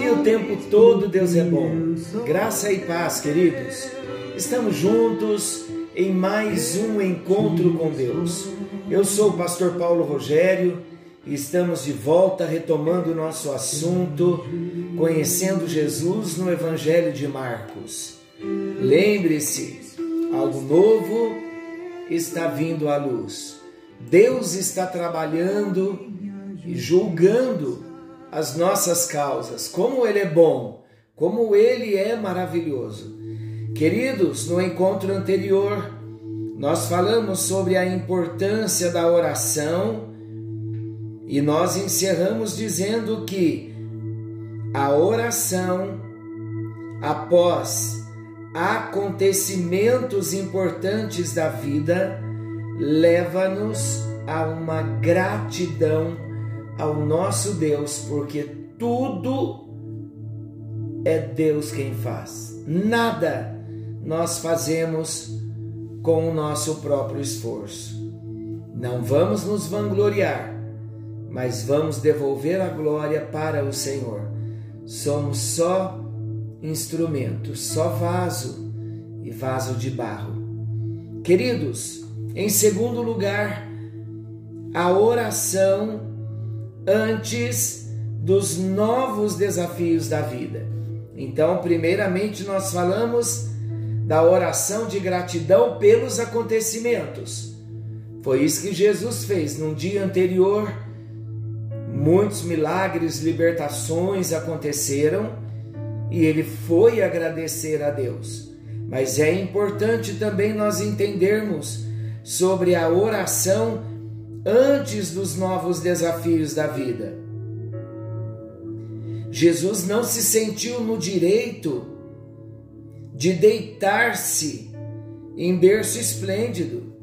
e o tempo todo Deus é bom. Graça e paz, queridos. Estamos juntos em mais um encontro com Deus. Eu sou o pastor Paulo Rogério e estamos de volta retomando o nosso assunto, conhecendo Jesus no Evangelho de Marcos. Lembre-se, algo novo está vindo à luz. Deus está trabalhando e julgando as nossas causas, como Ele é bom, como Ele é maravilhoso. Queridos, no encontro anterior, nós falamos sobre a importância da oração e nós encerramos dizendo que a oração, após acontecimentos importantes da vida, leva-nos a uma gratidão ao nosso Deus, porque tudo é Deus quem faz. Nada nós fazemos com o nosso próprio esforço. Não vamos nos vangloriar, mas vamos devolver a glória para o Senhor. Somos só instrumento, só vaso e vaso de barro. Queridos, em segundo lugar, a oração antes dos novos desafios da vida. Então, primeiramente, nós falamos da oração de gratidão pelos acontecimentos. Foi isso que Jesus fez no dia anterior. Muitos milagres, libertações aconteceram e ele foi agradecer a Deus. Mas é importante também nós entendermos sobre a oração antes dos novos desafios da vida. Jesus não se sentiu no direito de deitar-se em berço esplêndido,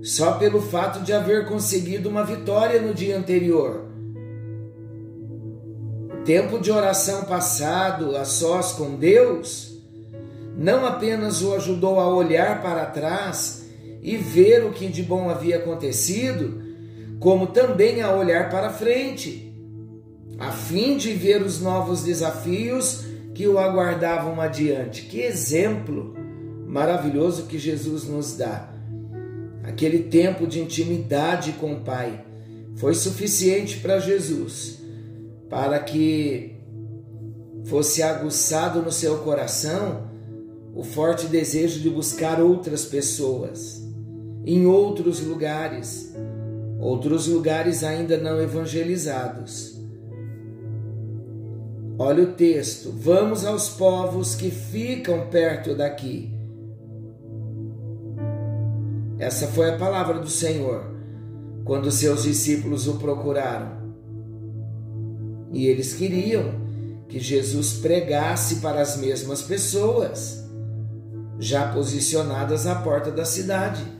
só pelo fato de haver conseguido uma vitória no dia anterior. O tempo de oração passado a sós com Deus não apenas o ajudou a olhar para trás e ver o que de bom havia acontecido, como também a olhar para frente, a fim de ver os novos desafios que o aguardavam adiante. Que exemplo maravilhoso que Jesus nos dá. Aquele tempo de intimidade com o Pai foi suficiente para Jesus, para que fosse aguçado no seu coração o forte desejo de buscar outras pessoas em outros lugares outros lugares ainda não evangelizados. Olha o texto: vamos aos povos que ficam perto daqui. Essa foi a palavra do Senhor quando seus discípulos o procuraram. E eles queriam que Jesus pregasse para as mesmas pessoas, já posicionadas à porta da cidade.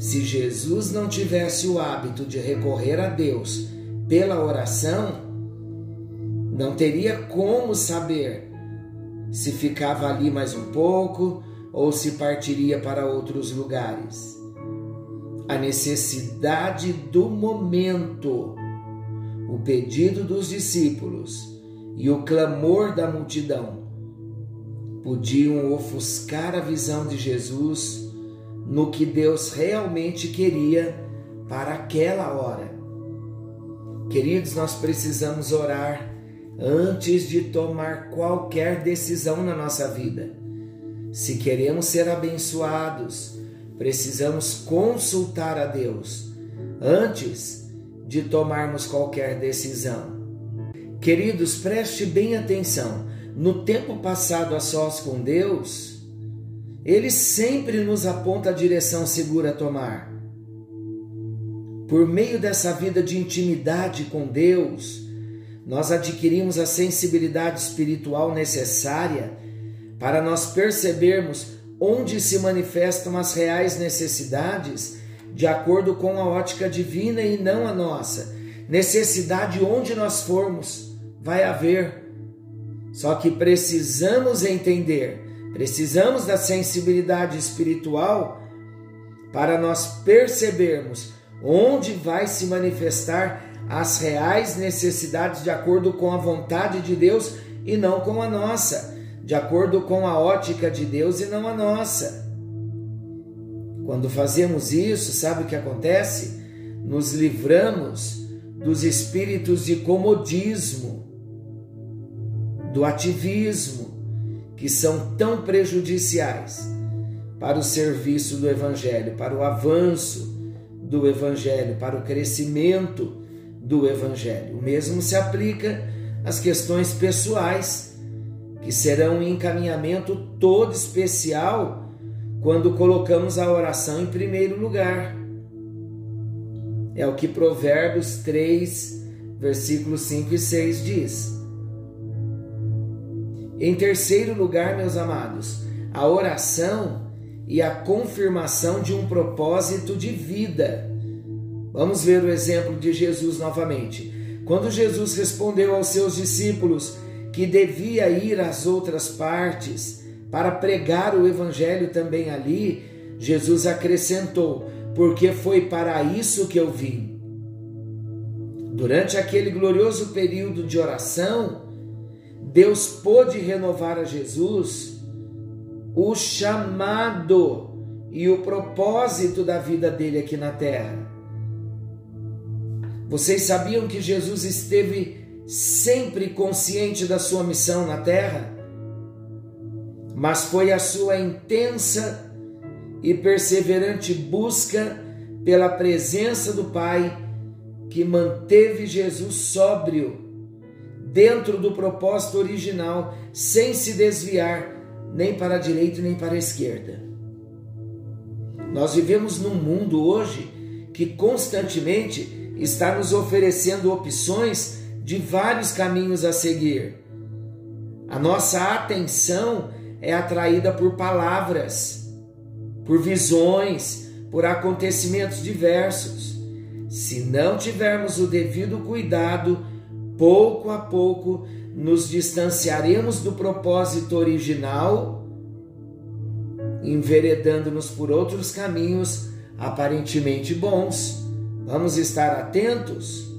Se Jesus não tivesse o hábito de recorrer a Deus pela oração, não teria como saber se ficava ali mais um pouco ou se partiria para outros lugares. A necessidade do momento, o pedido dos discípulos e o clamor da multidão podiam ofuscar a visão de Jesus no que Deus realmente queria para aquela hora. Queridos, nós precisamos orar antes de tomar qualquer decisão na nossa vida. Se queremos ser abençoados, precisamos consultar a Deus antes de tomarmos qualquer decisão. Queridos, preste bem atenção. No tempo passado a sós com Deus, ele sempre nos aponta a direção segura a tomar. Por meio dessa vida de intimidade com Deus, nós adquirimos a sensibilidade espiritual necessária para nós percebermos onde se manifestam as reais necessidades de acordo com a ótica divina e não a nossa. Necessidade onde nós formos vai haver. Só que precisamos entender, precisamos da sensibilidade espiritual para nós percebermos onde vai se manifestar as reais necessidades de acordo com a vontade de Deus e não com a nossa, de acordo com a ótica de Deus e não a nossa. Quando fazemos isso, sabe o que acontece? Nos livramos dos espíritos de comodismo, do ativismo, que são tão prejudiciais para o serviço do Evangelho, para o avanço do Evangelho, para o crescimento do Evangelho. O mesmo se aplica às questões pessoais, que serão um encaminhamento todo especial quando colocamos a oração em primeiro lugar. É o que Provérbios 3, versículos 5 e 6 diz. Em terceiro lugar, meus amados, a oração e a confirmação de um propósito de vida. Vamos ver o exemplo de Jesus novamente. Quando Jesus respondeu aos seus discípulos que devia ir às outras partes para pregar o evangelho também ali, Jesus acrescentou: Porque foi para isso que eu vim. Durante aquele glorioso período de oração, Deus pôde renovar a Jesus o chamado e o propósito da vida dele aqui na terra. Vocês sabiam que Jesus esteve sempre consciente da sua missão na terra? Mas foi a sua intensa e perseverante busca pela presença do Pai que manteve Jesus sóbrio dentro do propósito original, sem se desviar nem para a direita nem para a esquerda. Nós vivemos num mundo hoje que constantemente está nos oferecendo opções de vários caminhos a seguir. A nossa atenção é atraída por palavras, por visões, por acontecimentos diversos. Se não tivermos o devido cuidado, pouco a pouco nos distanciaremos do propósito original, enveredando-nos por outros caminhos aparentemente bons. Vamos estar atentos.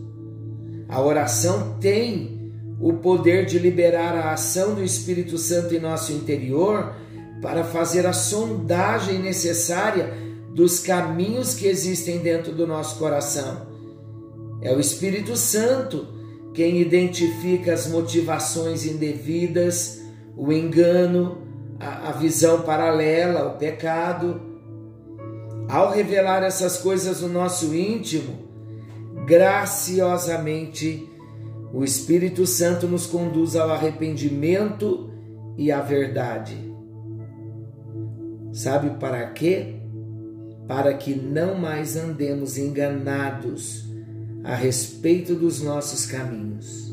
A oração tem o poder de liberar a ação do Espírito Santo em nosso interior para fazer a sondagem necessária dos caminhos que existem dentro do nosso coração. É o Espírito Santo quem identifica as motivações indevidas, o engano, a, a visão paralela, o pecado ao revelar essas coisas no nosso íntimo, graciosamente o Espírito Santo nos conduz ao arrependimento e à verdade. Sabe para quê? Para que não mais andemos enganados a respeito dos nossos caminhos.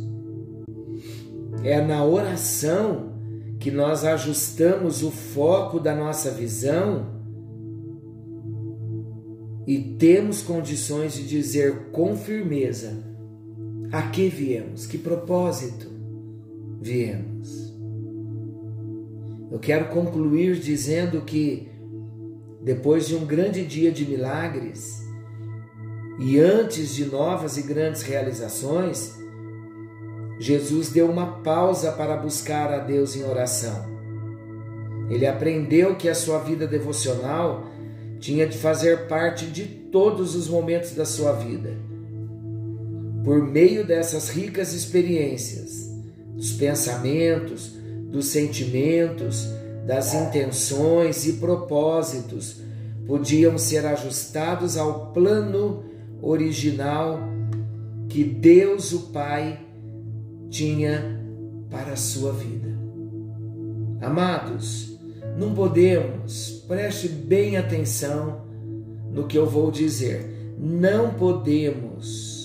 É na oração que nós ajustamos o foco da nossa visão e temos condições de dizer com firmeza a que viemos, que propósito viemos. Eu quero concluir dizendo que depois de um grande dia de milagres e antes de novas e grandes realizações, Jesus deu uma pausa para buscar a Deus em oração. Ele aprendeu que a sua vida devocional tinha de fazer parte de todos os momentos da sua vida. Por meio dessas ricas experiências, dos pensamentos, dos sentimentos, das intenções e propósitos, podiam ser ajustados ao plano original que Deus o Pai tinha para a sua vida. Amados, não podemos, preste bem atenção no que eu vou dizer, não podemos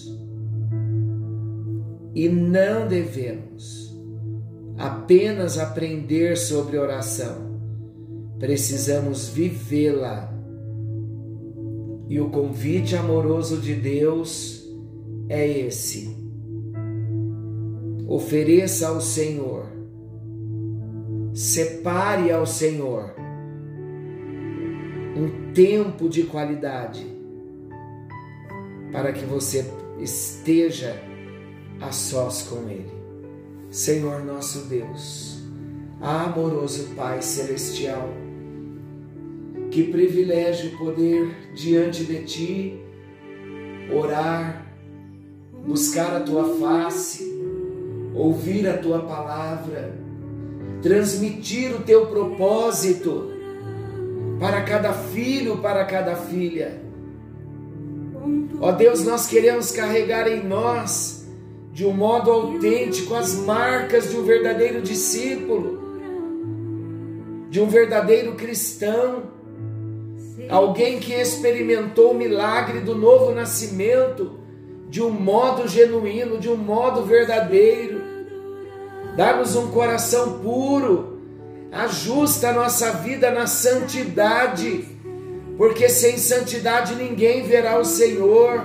E não devemos apenas aprender sobre oração, precisamos vivê-la. E o convite amoroso de Deus é esse: ofereça ao Senhor, separe ao Senhor um tempo de qualidade para que você esteja a sós com Ele. Senhor nosso Deus, amoroso Pai Celestial, que privilégio poder diante de Ti orar, buscar a Tua face, ouvir a Tua palavra, transmitir o Teu propósito para cada filho, para cada filha. Ó Deus, nós queremos carregar em nós, de um modo autêntico, as marcas de um verdadeiro discípulo, de um verdadeiro cristão, alguém que experimentou o milagre do novo nascimento de um modo genuíno, de um modo verdadeiro. Dá-nos um coração puro ajusta a nossa vida na santidade, porque sem santidade ninguém verá o Senhor.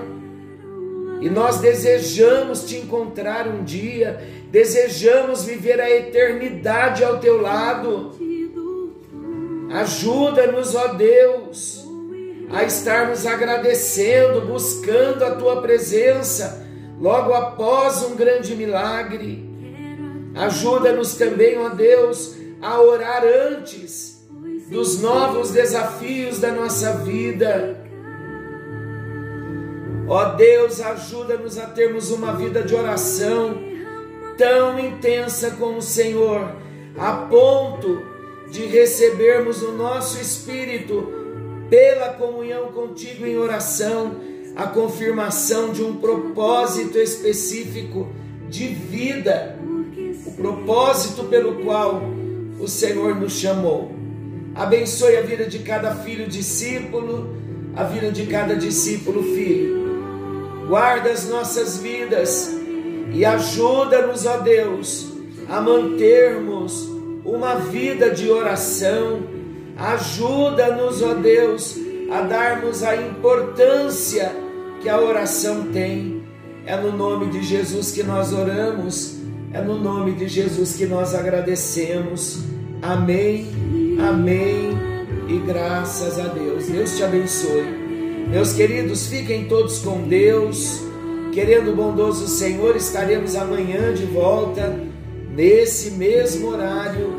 E nós desejamos te encontrar um dia, desejamos viver a eternidade ao teu lado. Ajuda-nos, ó Deus, a estarmos agradecendo, buscando a tua presença logo após um grande milagre. Ajuda-nos também, ó Deus, a orar antes dos novos desafios da nossa vida. Ó Deus, ajuda-nos a termos uma vida de oração tão intensa como o Senhor, a ponto de recebermos o nosso espírito pela comunhão contigo em oração, a confirmação de um propósito específico de vida, o propósito pelo qual o Senhor nos chamou. Abençoe a vida de cada filho discípulo, a vida de cada discípulo filho. Guarda as nossas vidas e ajuda-nos, ó Deus, a mantermos uma vida de oração. Ajuda-nos, ó Deus, a darmos a importância que a oração tem. É no nome de Jesus que nós oramos é no nome de Jesus que nós agradecemos. Amém, amém e graças a Deus. Deus te abençoe. Meus queridos, fiquem todos com Deus. Querendo o bondoso Senhor, estaremos amanhã de volta, nesse mesmo horário,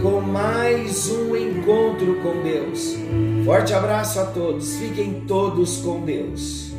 com mais um encontro com Deus. Forte abraço a todos, fiquem todos com Deus.